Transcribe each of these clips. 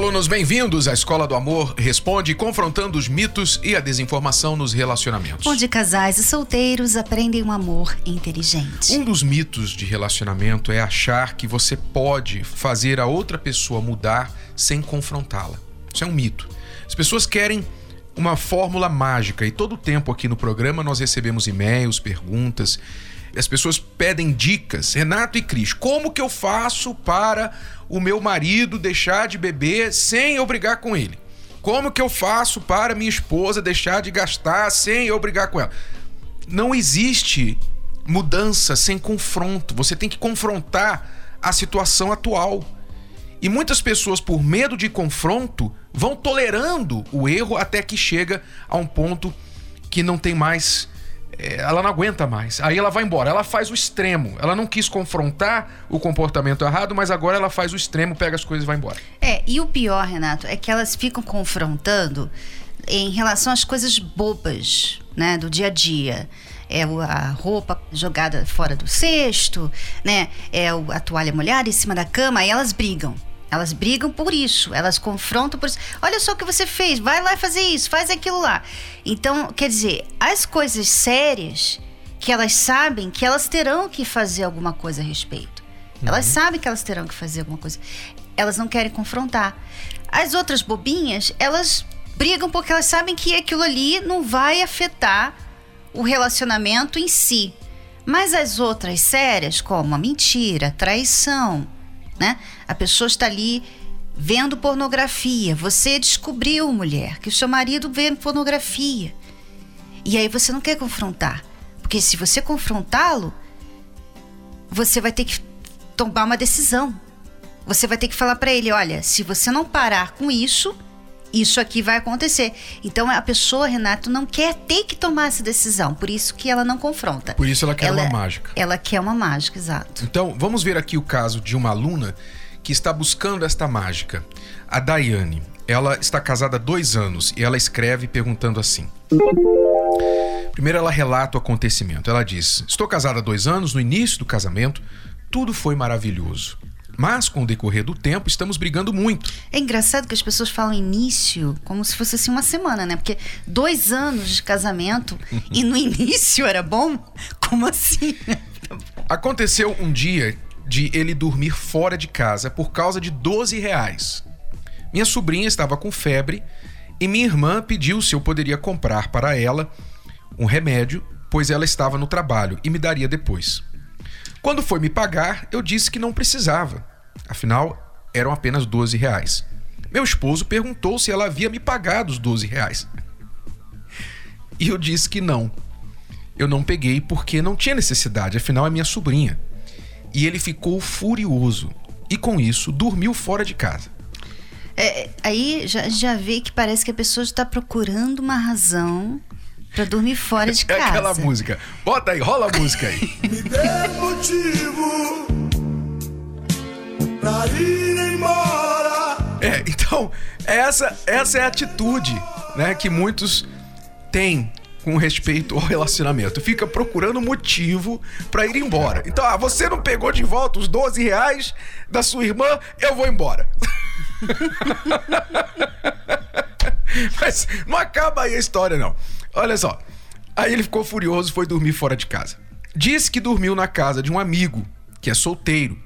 Alunos, bem-vindos à Escola do Amor Responde, confrontando os mitos e a desinformação nos relacionamentos. Onde casais e solteiros aprendem um amor inteligente. Um dos mitos de relacionamento é achar que você pode fazer a outra pessoa mudar sem confrontá-la. Isso é um mito. As pessoas querem uma fórmula mágica e todo o tempo aqui no programa nós recebemos e-mails, perguntas. As pessoas pedem dicas. Renato e Cris, como que eu faço para o meu marido deixar de beber sem eu brigar com ele? Como que eu faço para minha esposa deixar de gastar sem eu brigar com ela? Não existe mudança sem confronto. Você tem que confrontar a situação atual. E muitas pessoas, por medo de confronto, vão tolerando o erro até que chega a um ponto que não tem mais. É, ela não aguenta mais. Aí ela vai embora. Ela faz o extremo. Ela não quis confrontar o comportamento errado, mas agora ela faz o extremo, pega as coisas e vai embora. É, e o pior, Renato, é que elas ficam confrontando em relação às coisas bobas, né, do dia a dia é a roupa jogada fora do cesto, né? É a toalha molhada em cima da cama, aí elas brigam. Elas brigam por isso, elas confrontam por isso. Olha só o que você fez, vai lá fazer isso, faz aquilo lá. Então, quer dizer, as coisas sérias que elas sabem que elas terão que fazer alguma coisa a respeito. Uhum. Elas sabem que elas terão que fazer alguma coisa. Elas não querem confrontar. As outras bobinhas, elas brigam porque elas sabem que aquilo ali não vai afetar o relacionamento em si. Mas as outras sérias, como a mentira, a traição, né? A pessoa está ali vendo pornografia. Você descobriu, mulher, que o seu marido vê pornografia. E aí você não quer confrontar. Porque se você confrontá-lo, você vai ter que tomar uma decisão. Você vai ter que falar para ele: olha, se você não parar com isso, isso aqui vai acontecer. Então a pessoa, Renato, não quer ter que tomar essa decisão, por isso que ela não confronta. Por isso ela quer ela, uma mágica. Ela quer uma mágica, exato. Então, vamos ver aqui o caso de uma aluna que está buscando esta mágica. A Daiane. Ela está casada há dois anos e ela escreve perguntando assim. Primeiro, ela relata o acontecimento. Ela diz: Estou casada há dois anos, no início do casamento, tudo foi maravilhoso. Mas, com o decorrer do tempo, estamos brigando muito. É engraçado que as pessoas falam início como se fosse assim uma semana, né? Porque dois anos de casamento e no início era bom? Como assim? Aconteceu um dia de ele dormir fora de casa por causa de 12 reais. Minha sobrinha estava com febre e minha irmã pediu se eu poderia comprar para ela um remédio, pois ela estava no trabalho e me daria depois. Quando foi me pagar, eu disse que não precisava. Afinal, eram apenas 12 reais. Meu esposo perguntou se ela havia me pagado os 12 reais. E eu disse que não. Eu não peguei porque não tinha necessidade, afinal é minha sobrinha. E ele ficou furioso e com isso dormiu fora de casa. É, aí já, já vê que parece que a pessoa está procurando uma razão Pra dormir fora de casa. É aquela música. Bota aí, rola a música aí. Me dê motivo pra ir embora. É, então, essa, essa é a atitude né, que muitos têm com respeito ao relacionamento. Fica procurando motivo para ir embora. Então, ah, você não pegou de volta os 12 reais da sua irmã, eu vou embora. Mas não acaba aí a história, não. Olha só. Aí ele ficou furioso e foi dormir fora de casa. Disse que dormiu na casa de um amigo, que é solteiro,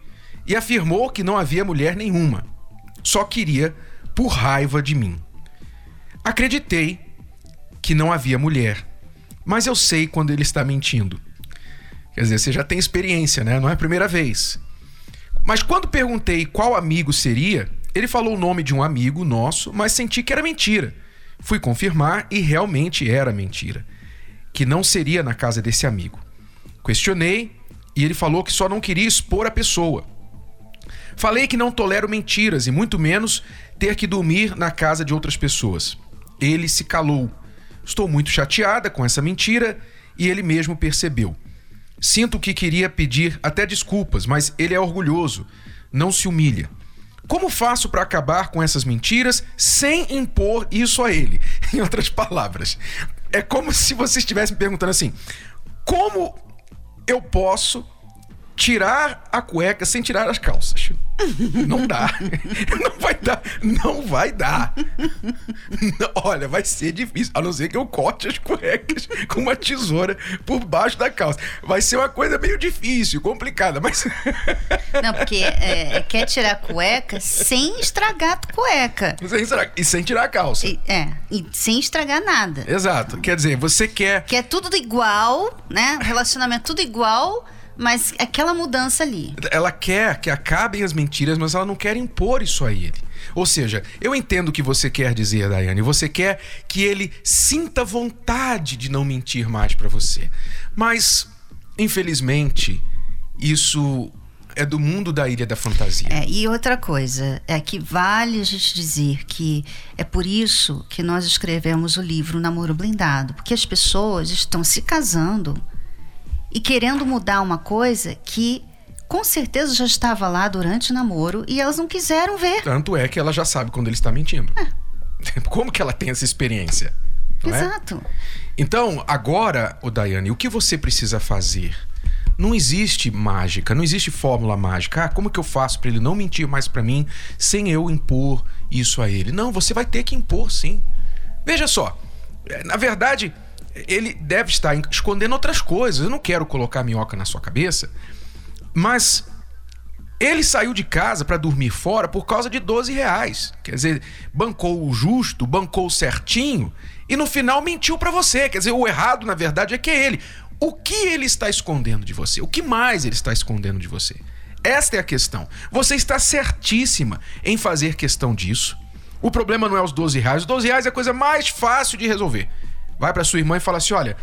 e afirmou que não havia mulher nenhuma. Só queria por raiva de mim. Acreditei que não havia mulher, mas eu sei quando ele está mentindo. Quer dizer, você já tem experiência, né? Não é a primeira vez. Mas quando perguntei qual amigo seria, ele falou o nome de um amigo nosso, mas senti que era mentira. Fui confirmar e realmente era mentira. Que não seria na casa desse amigo. Questionei e ele falou que só não queria expor a pessoa. Falei que não tolero mentiras e muito menos ter que dormir na casa de outras pessoas. Ele se calou. Estou muito chateada com essa mentira e ele mesmo percebeu. Sinto que queria pedir até desculpas, mas ele é orgulhoso, não se humilha. Como faço para acabar com essas mentiras sem impor isso a ele? Em outras palavras, é como se você estivesse me perguntando assim: como eu posso tirar a cueca sem tirar as calças? Não dá. Não vai dar. Não vai dar. Não, olha, vai ser difícil. A não ser que eu corte as cuecas com uma tesoura por baixo da calça. Vai ser uma coisa meio difícil, complicada, mas. Não, porque é, é, quer tirar a cueca sem estragar a cueca. Sem estragar, e sem tirar a calça. E, é, e sem estragar nada. Exato. Quer dizer, você quer. Quer tudo igual, né? Relacionamento tudo igual mas aquela mudança ali. Ela quer que acabem as mentiras, mas ela não quer impor isso a ele. Ou seja, eu entendo o que você quer dizer, Daiane. Você quer que ele sinta vontade de não mentir mais para você. Mas, infelizmente, isso é do mundo da Ilha da Fantasia. É, e outra coisa, é que vale a gente dizer que é por isso que nós escrevemos o livro Namoro Blindado, porque as pessoas estão se casando e querendo mudar uma coisa que com certeza já estava lá durante o namoro e elas não quiseram ver. Tanto é que ela já sabe quando ele está mentindo. É. Como que ela tem essa experiência? É? Exato. É? Então, agora, o Daiane, o que você precisa fazer? Não existe mágica, não existe fórmula mágica. Ah, como que eu faço para ele não mentir mais para mim sem eu impor isso a ele? Não, você vai ter que impor, sim. Veja só, é, na verdade, ele deve estar escondendo outras coisas. Eu não quero colocar minhoca na sua cabeça, mas ele saiu de casa para dormir fora por causa de 12 reais. Quer dizer, bancou o justo, bancou certinho e no final mentiu para você. Quer dizer, o errado, na verdade, é que é ele. O que ele está escondendo de você? O que mais ele está escondendo de você? Esta é a questão. Você está certíssima em fazer questão disso. O problema não é os 12 reais. Os 12 reais é a coisa mais fácil de resolver. Vai para sua irmã e fala assim: olha,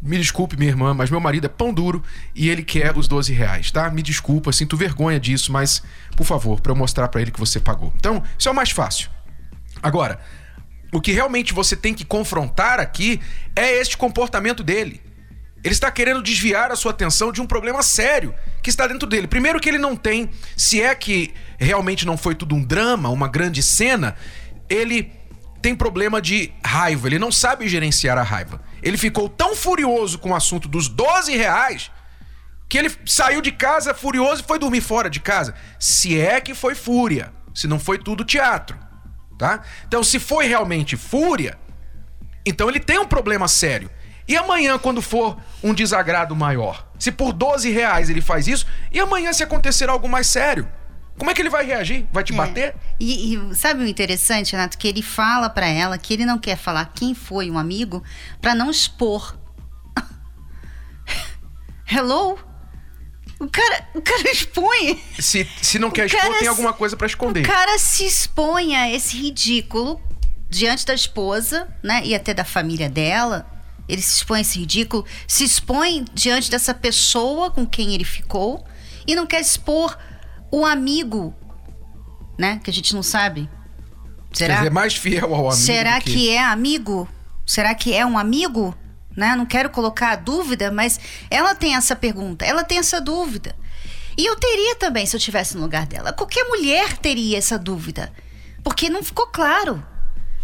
me desculpe, minha irmã, mas meu marido é pão duro e ele quer os 12 reais, tá? Me desculpa, sinto vergonha disso, mas por favor, para eu mostrar para ele que você pagou. Então, isso é o mais fácil. Agora, o que realmente você tem que confrontar aqui é este comportamento dele. Ele está querendo desviar a sua atenção de um problema sério que está dentro dele. Primeiro, que ele não tem, se é que realmente não foi tudo um drama, uma grande cena, ele tem problema de raiva, ele não sabe gerenciar a raiva. Ele ficou tão furioso com o assunto dos 12 reais que ele saiu de casa furioso e foi dormir fora de casa. Se é que foi fúria, se não foi tudo teatro, tá? Então, se foi realmente fúria, então ele tem um problema sério. E amanhã, quando for um desagrado maior? Se por 12 reais ele faz isso, e amanhã se acontecer algo mais sério? Como é que ele vai reagir? Vai te é. bater? E, e, sabe o interessante, Renato? Que ele fala para ela que ele não quer falar quem foi um amigo para não expor. Hello? O cara, o cara expõe. Se, se não quer expor, tem alguma coisa para esconder. O cara se expõe a esse ridículo diante da esposa, né? E até da família dela. Ele se expõe a esse ridículo, se expõe diante dessa pessoa com quem ele ficou e não quer expor o amigo, né? Que a gente não sabe. Será? Quer dizer, mais fiel ao amigo. Será que... que é amigo? Será que é um amigo? Né? Não quero colocar a dúvida, mas ela tem essa pergunta, ela tem essa dúvida. E eu teria também, se eu estivesse no lugar dela. Qualquer mulher teria essa dúvida. Porque não ficou claro.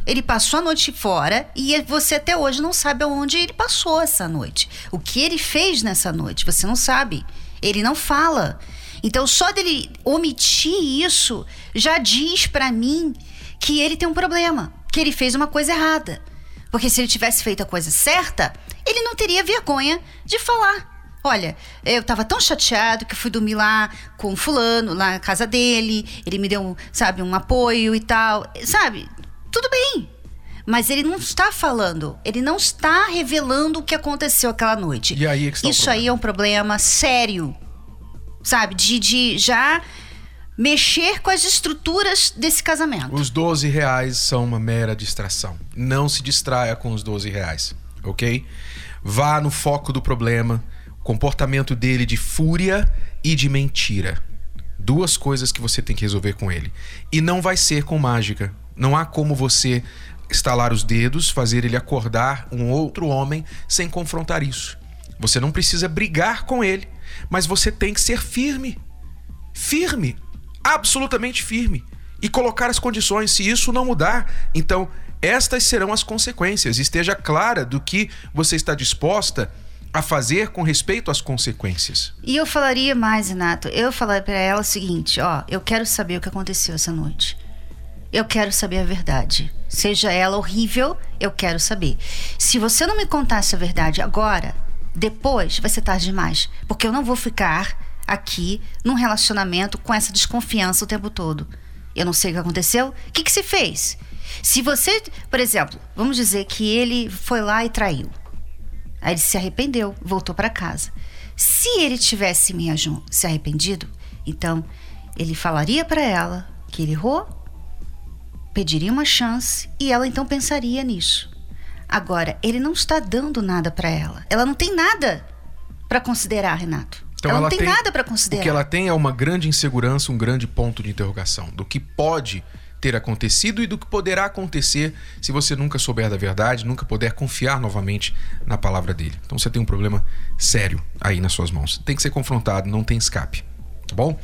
Ele passou a noite fora e você até hoje não sabe aonde ele passou essa noite. O que ele fez nessa noite, você não sabe. Ele não fala. Então, só dele omitir isso já diz para mim que ele tem um problema, que ele fez uma coisa errada. Porque se ele tivesse feito a coisa certa, ele não teria vergonha de falar. Olha, eu tava tão chateado que fui dormir lá com fulano, lá na casa dele, ele me deu, sabe, um apoio e tal. Sabe? Tudo bem. Mas ele não está falando, ele não está revelando o que aconteceu aquela noite. E aí é que Isso aí é um problema sério sabe? De, de já mexer com as estruturas desse casamento. Os 12 reais são uma mera distração. Não se distraia com os 12 reais, ok? Vá no foco do problema, comportamento dele de fúria e de mentira. Duas coisas que você tem que resolver com ele. E não vai ser com mágica. Não há como você estalar os dedos, fazer ele acordar um outro homem sem confrontar isso. Você não precisa brigar com ele mas você tem que ser firme. Firme. Absolutamente firme. e colocar as condições. Se isso não mudar, então estas serão as consequências. Esteja clara do que você está disposta a fazer com respeito às consequências. E eu falaria mais, Renato. Eu falaria para ela o seguinte: ó, eu quero saber o que aconteceu essa noite. Eu quero saber a verdade. Seja ela horrível, eu quero saber. Se você não me contar essa verdade agora, depois vai ser tarde demais. Porque eu não vou ficar aqui num relacionamento com essa desconfiança o tempo todo. Eu não sei o que aconteceu. O que, que se fez? Se você, por exemplo, vamos dizer que ele foi lá e traiu. Aí ele se arrependeu, voltou para casa. Se ele tivesse me se arrependido, então ele falaria para ela que ele errou, pediria uma chance e ela então pensaria nisso. Agora, ele não está dando nada para ela. Ela não tem nada para considerar, Renato. Então ela, ela não tem, tem nada para considerar. O que ela tem é uma grande insegurança, um grande ponto de interrogação do que pode ter acontecido e do que poderá acontecer se você nunca souber da verdade, nunca puder confiar novamente na palavra dele. Então você tem um problema sério aí nas suas mãos. Tem que ser confrontado, não tem escape. Tá bom?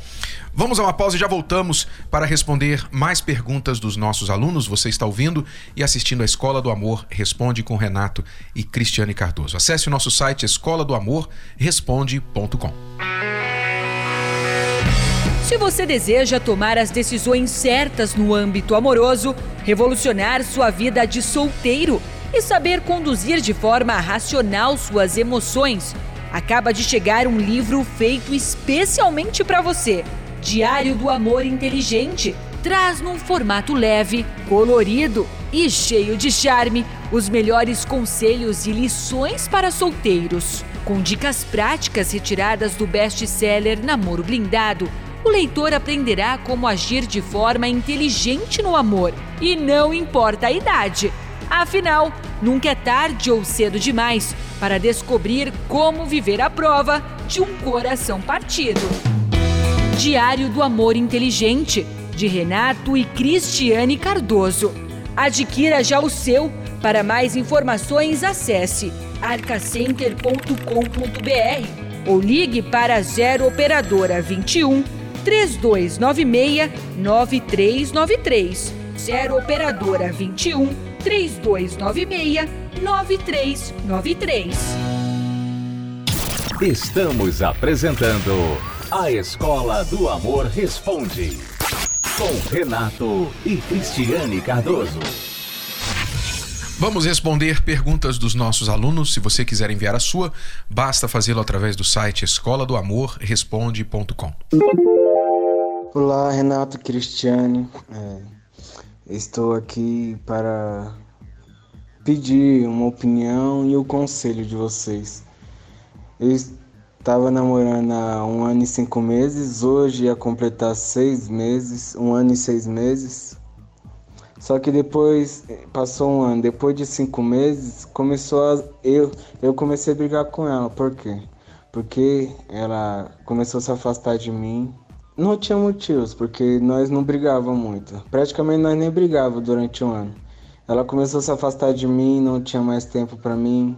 Vamos a uma pausa e já voltamos para responder mais perguntas dos nossos alunos. Você está ouvindo e assistindo a Escola do Amor Responde com Renato e Cristiane Cardoso. Acesse o nosso site escola do amor responde.com. Se você deseja tomar as decisões certas no âmbito amoroso, revolucionar sua vida de solteiro e saber conduzir de forma racional suas emoções, acaba de chegar um livro feito especialmente para você. Diário do Amor Inteligente traz num formato leve, colorido e cheio de charme os melhores conselhos e lições para solteiros. Com dicas práticas retiradas do best-seller Namoro Blindado, o leitor aprenderá como agir de forma inteligente no amor e não importa a idade. Afinal, nunca é tarde ou cedo demais para descobrir como viver a prova de um coração partido. Diário do Amor Inteligente, de Renato e Cristiane Cardoso. Adquira já o seu. Para mais informações, acesse arcacenter.com.br ou ligue para 0 Operadora 21 3296 9393. 0 Operadora 21 3296 9393. Estamos apresentando A Escola do Amor Responde com Renato e Cristiane Cardoso. Vamos responder perguntas dos nossos alunos. Se você quiser enviar a sua, basta fazê-lo através do site escola do amor responde.com. Olá, Renato Cristiane. É, estou aqui para pedir uma opinião e o conselho de vocês. Eu estava namorando há um ano e cinco meses, hoje ia completar seis meses, um ano e seis meses. Só que depois, passou um ano, depois de cinco meses, começou a, eu, eu comecei a brigar com ela. Por quê? Porque ela começou a se afastar de mim, não tinha motivos, porque nós não brigávamos muito. Praticamente nós nem brigávamos durante um ano. Ela começou a se afastar de mim, não tinha mais tempo para mim.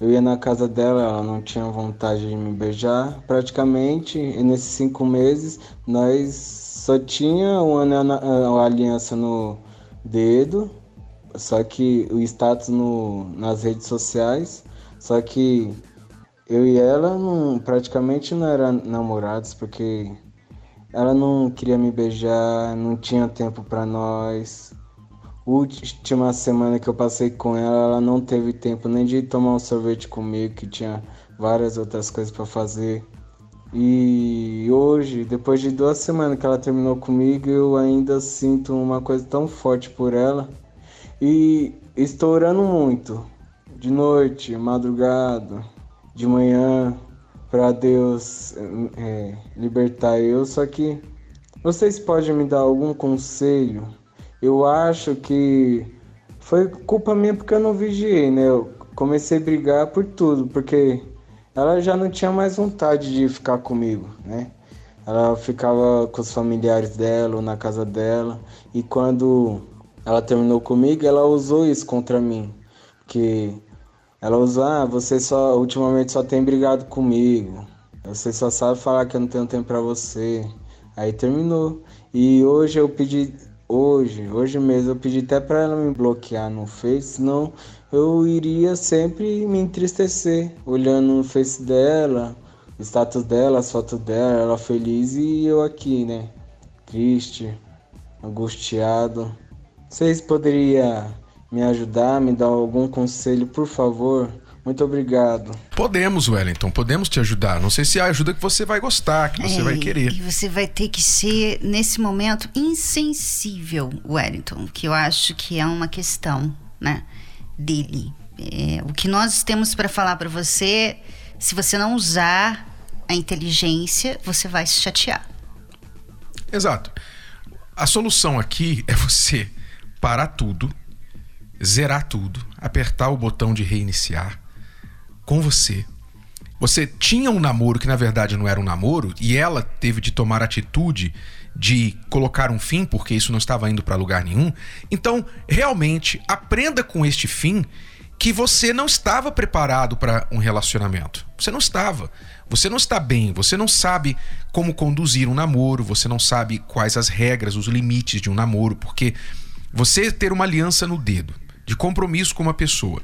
Eu ia na casa dela, ela não tinha vontade de me beijar. Praticamente, nesses cinco meses, nós só tinha uma, aliança no dedo, só que o status no, nas redes sociais. Só que eu e ela não, praticamente não eram namorados, porque ela não queria me beijar, não tinha tempo para nós. Última semana que eu passei com ela, ela não teve tempo nem de tomar um sorvete comigo, que tinha várias outras coisas para fazer. E hoje, depois de duas semanas que ela terminou comigo, eu ainda sinto uma coisa tão forte por ela. E estou orando muito, de noite, madrugada, de manhã, para Deus é, libertar eu. Só que vocês podem me dar algum conselho? Eu acho que foi culpa minha porque eu não vigiei, né? Eu comecei a brigar por tudo, porque ela já não tinha mais vontade de ficar comigo, né? Ela ficava com os familiares dela ou na casa dela. E quando ela terminou comigo, ela usou isso contra mim. Que ela usa, ah, você só ultimamente só tem brigado comigo. Você só sabe falar que eu não tenho tempo para você. Aí terminou. E hoje eu pedi, hoje, hoje mesmo eu pedi até para ela me bloquear no Face, senão eu iria sempre me entristecer olhando no Face dela, o status dela, as fotos dela, ela feliz e eu aqui, né? Triste, angustiado. Vocês poderiam me ajudar, me dar algum conselho, por favor? Muito obrigado. Podemos, Wellington, podemos te ajudar. Não sei se é a ajuda que você vai gostar, que você É, vai querer. E você vai ter que ser, nesse momento, insensível, Wellington, que eu acho que é uma questão, né, dele. É, o que nós temos para falar para você, se você não usar a inteligência, você vai se chatear. Exato. A solução aqui é você parar tudo, zerar tudo, apertar o botão de reiniciar com você. Você tinha um namoro que na verdade não era um namoro e ela teve de tomar atitude de colocar um fim porque isso não estava indo para lugar nenhum. Então, realmente aprenda com este fim que você não estava preparado para um relacionamento. Você não estava. Você não está bem, você não sabe como conduzir um namoro, você não sabe quais as regras, os limites de um namoro, porque você ter uma aliança no dedo de compromisso com uma pessoa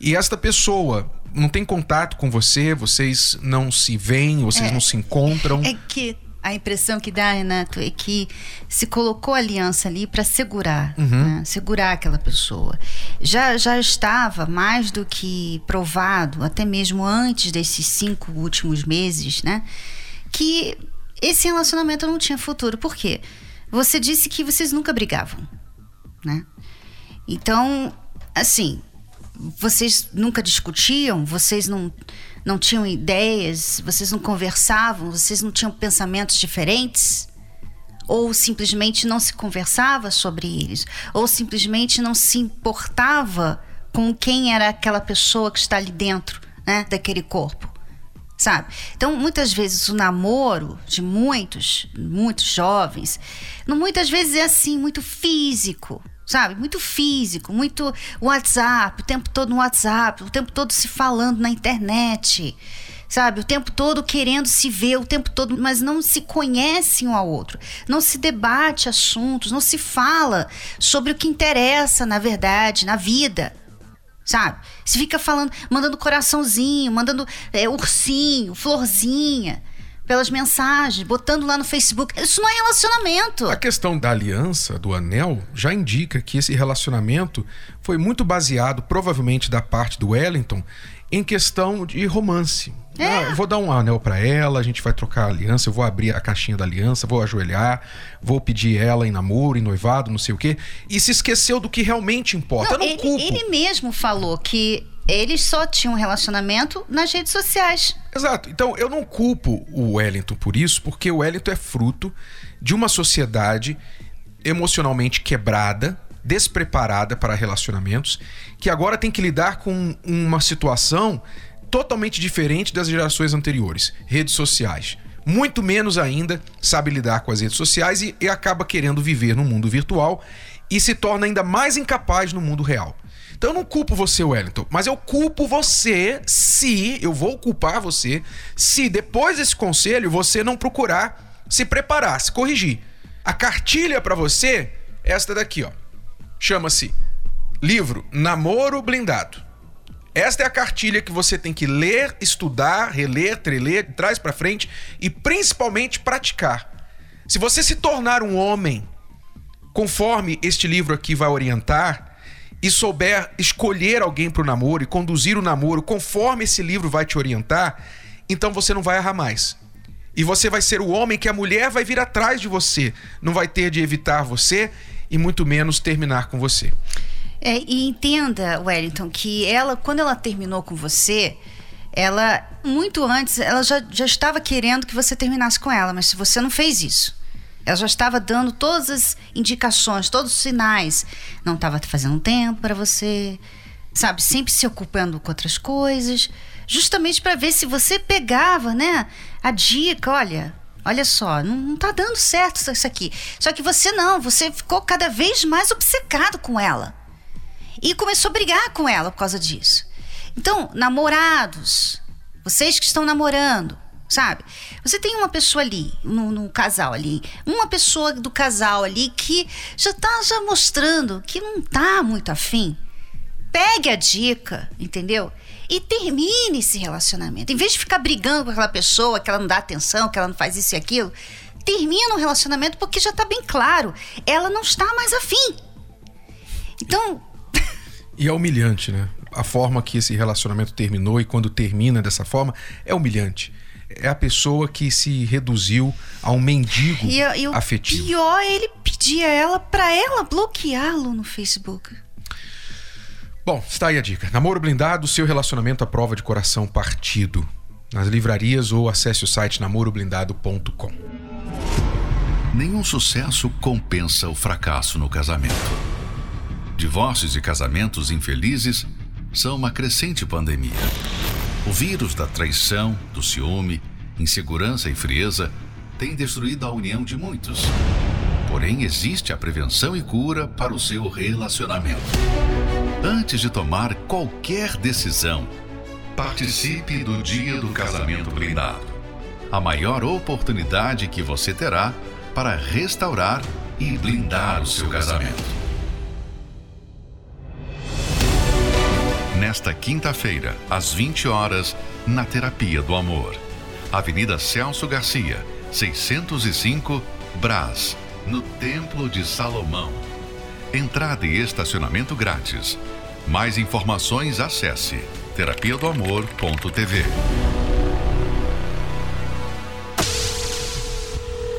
e esta pessoa não tem contato com você, vocês não se veem, vocês É. não se encontram. É que a impressão que dá, Renato, é que se colocou a aliança ali para segurar, né? segurar aquela pessoa. Já, já estava mais do que provado, até mesmo antes desses cinco últimos meses, né? Que esse relacionamento não tinha futuro. Por quê? Você disse que vocês nunca brigavam, né? Então, assim, vocês nunca discutiam, vocês não, não tinham ideias, vocês não conversavam, vocês não tinham pensamentos diferentes? Ou simplesmente não se conversava sobre eles? Ou simplesmente não se importava com quem era aquela pessoa que está ali dentro, né, daquele corpo? Sabe? Então, muitas vezes o namoro de muitos, muitos jovens, muitas vezes é assim, muito físico, sabe? Muito físico, muito WhatsApp, o tempo todo no WhatsApp, o tempo todo se falando na internet, sabe? O tempo todo querendo se ver, o tempo todo, mas não se conhece um ao outro, não se debate assuntos, não se fala sobre o que interessa na verdade, na vida sabe? Se fica falando, mandando coraçãozinho, mandando é, ursinho, florzinha, pelas mensagens, botando lá no Facebook. Isso não é relacionamento. A questão da aliança, do anel, já indica que esse relacionamento foi muito baseado, provavelmente da parte do Wellington, em questão de romance. É. Ah, vou dar um anel pra ela, a gente vai trocar a aliança, eu vou abrir a caixinha da aliança, vou ajoelhar, vou pedir ela em namoro, em noivado, não sei o quê. E se esqueceu do que realmente importa. eu não ele, culpo. ele mesmo falou que eles só tinham um relacionamento nas redes sociais. Exato. Então, eu não culpo o Wellington por isso, porque o Wellington é fruto de uma sociedade emocionalmente quebrada, despreparada para relacionamentos, que agora tem que lidar com uma situação totalmente diferente das gerações anteriores redes sociais. Muito menos ainda sabe lidar com as redes sociais e, e acaba querendo viver no mundo virtual e se torna ainda mais incapaz no mundo real. Então eu não culpo você, Wellington, mas eu culpo você se, eu vou culpar você, se depois desse conselho você não procurar se preparar, se corrigir. A cartilha para você é esta daqui, ó. Chama-se livro Namoro Blindado. Esta é a cartilha que você tem que ler, estudar, reler, treler, trás para frente e principalmente praticar. Se você se tornar um homem conforme este livro aqui vai orientar, e souber escolher alguém para o namoro e conduzir o namoro conforme esse livro vai te orientar, então você não vai errar mais. E você vai ser o homem que a mulher vai vir atrás de você, não vai ter de evitar você e muito menos terminar com você. É, e entenda, Wellington, que ela, quando ela terminou com você, ela, muito antes, ela já, já estava querendo que você terminasse com ela, mas se você não fez isso. Ela já estava dando todas as indicações, todos os sinais. Não estava fazendo tempo para você, sabe? Sempre se ocupando com outras coisas, justamente para ver se você pegava, né? A dica, olha, olha só, não, não tá dando certo isso aqui. Só que você não, você ficou cada vez mais obcecado com ela. E começou a brigar com ela por causa disso. Então, namorados, vocês que estão namorando, sabe? Você tem uma pessoa ali, no, no, casal ali, uma pessoa do casal ali que já tá já mostrando que não tá muito afim. Pegue a dica, entendeu? E termine esse relacionamento. Em vez de ficar brigando com aquela pessoa, que ela não dá atenção, que ela não faz isso e aquilo, termina o relacionamento porque já tá bem claro, ela não está mais afim. Então. E é humilhante, né? A forma que esse relacionamento terminou e quando termina dessa forma é humilhante é a pessoa que se reduziu a um mendigo e, e afetivo. O pior, ele pedia ela para ela bloqueá-lo no Facebook. Bom, está aí a dica. Namoro blindado, seu relacionamento à prova de coração partido. Nas livrarias ou acesse o site namoroblindado.com. Nenhum sucesso compensa o fracasso no casamento. Divórcios e casamentos infelizes são uma crescente pandemia. O vírus da traição, do ciúme, insegurança e frieza tem destruído a união de muitos. Porém, existe a prevenção e cura para o seu relacionamento. Antes de tomar qualquer decisão, participe do Dia do Casamento Blindado a maior oportunidade que você terá para restaurar e blindar o seu casamento. Nesta quinta-feira, às 20 horas, na Terapia do Amor. Avenida Celso Garcia, 605, Brás, no Templo de Salomão. Entrada e estacionamento grátis. Mais informações acesse terapia do amor.tv.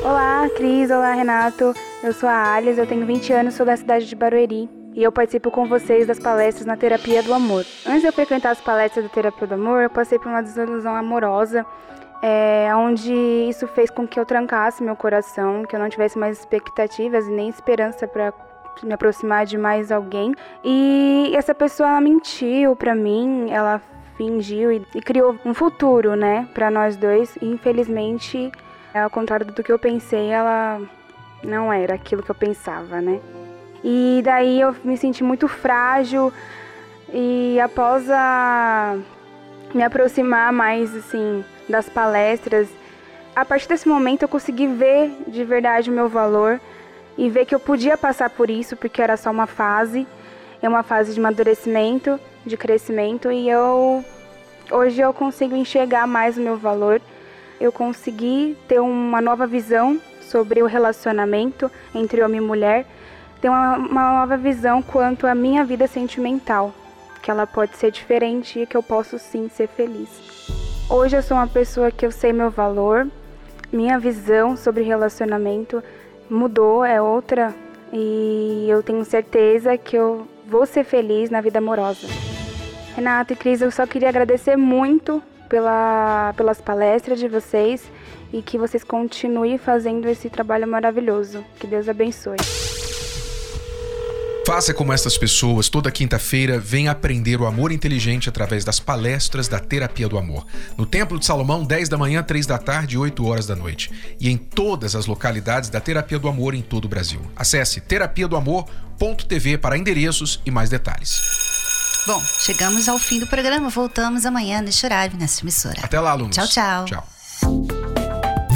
Olá, Cris. Olá, Renato. Eu sou a Alice, eu tenho 20 anos, sou da cidade de Barueri e eu participo com vocês das palestras na Terapia do Amor. Antes de eu frequentar as palestras da Terapia do Amor, eu passei por uma desilusão amorosa, é, onde isso fez com que eu trancasse meu coração, que eu não tivesse mais expectativas e nem esperança para me aproximar de mais alguém. E essa pessoa ela mentiu para mim, ela fingiu e, e, criou um futuro, né, para nós dois. E infelizmente, ao contrário do que eu pensei, ela não era aquilo que eu pensava, né? E daí eu me senti muito frágil e após a me aproximar mais assim das palestras, a partir desse momento eu consegui ver de verdade o meu valor e ver que eu podia passar por isso porque era só uma fase, é uma fase de amadurecimento, de crescimento e eu hoje eu consigo enxergar mais o meu valor. Eu consegui ter uma nova visão sobre o relacionamento entre homem e mulher ter uma, uma nova visão quanto à minha vida sentimental, que ela pode ser diferente e que eu posso sim ser feliz. Hoje eu sou uma pessoa que eu sei meu valor, minha visão sobre relacionamento mudou, é outra e eu tenho certeza que eu vou ser feliz na vida amorosa. Renato e Cris, eu só queria agradecer muito pela, pelas palestras de vocês e que vocês continuem fazendo esse trabalho maravilhoso. Que Deus abençoe. Faça como essas pessoas, toda quinta-feira, vem aprender o amor inteligente através das palestras da Terapia do Amor. No Templo de Salomão, 10 da manhã, 3 da tarde e 8 horas da noite. E em todas as localidades da Terapia do Amor em todo o Brasil. Acesse terapia do amor.tv para endereços e mais detalhes. Bom, chegamos ao fim do programa. Voltamos amanhã neste horário, nessa emissora. Até lá, alunos. Tchau, tchau. Tchau.